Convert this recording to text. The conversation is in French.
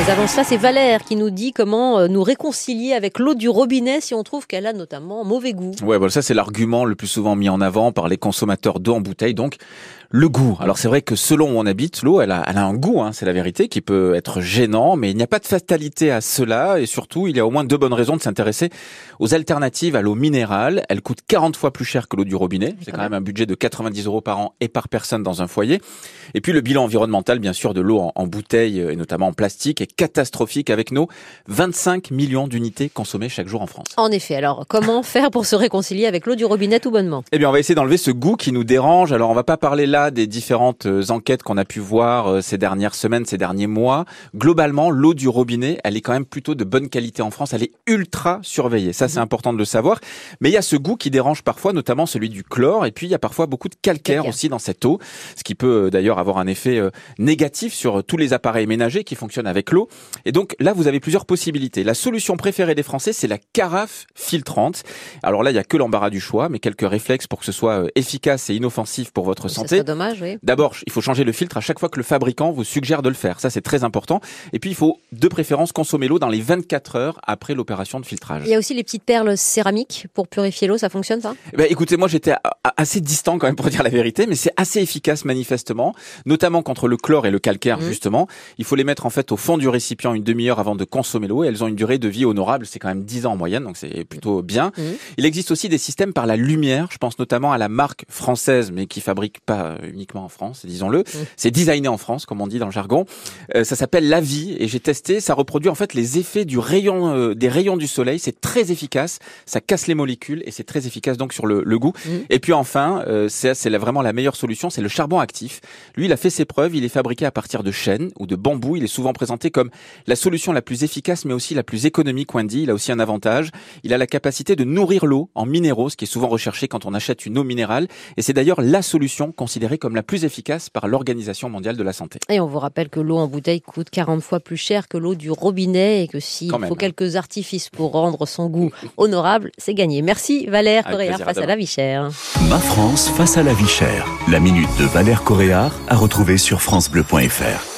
Mais avant cela, c'est Valère qui nous dit comment euh, nous réconcilier avec l'eau du robinet si on trouve qu'elle a notamment mauvais goût. Ouais, voilà, ça c'est l'argument le plus souvent mis en avant par les consommateurs d'eau en bouteille. Donc, le goût. Alors c'est vrai que selon où on habite, l'eau, elle a, elle a un goût, hein, c'est la vérité, qui peut être gênant, mais il n'y a pas de fatalité à cela, et surtout, il y a au moins deux bonnes raisons de s'intéresser aux alternatives à l'eau minérale. Elle coûte 40 fois plus cher que l'eau du robinet. C'est quand même un budget de 90 euros par an et par personne dans un foyer. Et puis le bilan environnemental, bien sûr, de l'eau en, en bouteille et notamment en plastique est catastrophique avec nos 25 millions d'unités consommées chaque jour en France. En effet, alors comment faire pour se réconcilier avec l'eau du robinet tout bonnement? Eh bien, on va essayer d'enlever ce goût qui nous dérange. Alors, on va pas parler là des différentes euh, enquêtes qu'on a pu voir euh, ces dernières semaines, ces derniers mois. Globalement, l'eau du robinet, elle est quand même plutôt de bonne qualité en France. Elle est ultra surveillée. Ça, c'est Mhm. important de le savoir. Mais il y a ce goût qui dérange parfois, notamment celui du chlore. Et puis, il y a parfois beaucoup de calcaire, Calcaire. aussi dans cette eau, ce qui peut euh, d'ailleurs avoir un effet négatif sur tous les appareils ménagers qui fonctionnent avec l'eau. Et donc là, vous avez plusieurs possibilités. La solution préférée des Français, c'est la carafe filtrante. Alors là, il y a que l'embarras du choix, mais quelques réflexes pour que ce soit euh, efficace et inoffensif pour votre santé. serait dommage, oui. D'abord, il faut changer le filtre à chaque fois que le fabricant vous suggère de le faire. Ça, c'est très important. Et puis, il faut de préférence consommer l'eau dans les 24 heures après l'opération de filtrage. Il y a aussi les petites perles céramiques pour purifier l'eau, ça fonctionne ça? Eh ben, écoutez, moi j'étais a- assez distant quand même pour dire la vérité, mais c'est assez efficace manifestement, notamment contre le chlore et le calcaire Mhm. justement. Il faut les mettre en fait au fond du récipient une demi-heure avant de consommer l'eau. et Elles ont une durée de vie honorable, c'est quand même 10 ans en moyenne, donc c'est plutôt bien. Mhm. Il existe aussi des systèmes par la lumière. Je pense notamment à la marque française, mais qui fabrique pas euh, uniquement en France, disons-le. C'est designé en France, comme on dit dans le jargon. Euh, ça s'appelle La Vie et j'ai testé. Ça reproduit en fait les effets du rayon, euh, des rayons du soleil. C'est très efficace. Ça casse les molécules et c'est très efficace donc sur le, le goût. Et puis enfin, euh, c'est vraiment la meilleure solution, c'est le charbon actif. Lui, il a fait ses preuves. Il est fabriqué à partir de chêne ou de bambou. Il est souvent présenté comme la solution la plus efficace, mais aussi la plus économique. Wendy, il a aussi un avantage. Il a la capacité de nourrir l'eau en minéraux, ce qui est souvent recherché quand on achète une eau minérale. Et c'est d'ailleurs la solution considérée comme la plus efficace par l'Organisation mondiale de la santé. Et on vous rappelle que l'eau en bouteille coûte 40 fois plus cher que l'eau du robinet et que s'il faut même. quelques artifices pour rendre son goût honorable, c'est gagné. Merci Valère Avec à face à demain. la vie chère. Ma France face à la vie chère. La minute de Valère Coréard à retrouver sur francebleu.fr.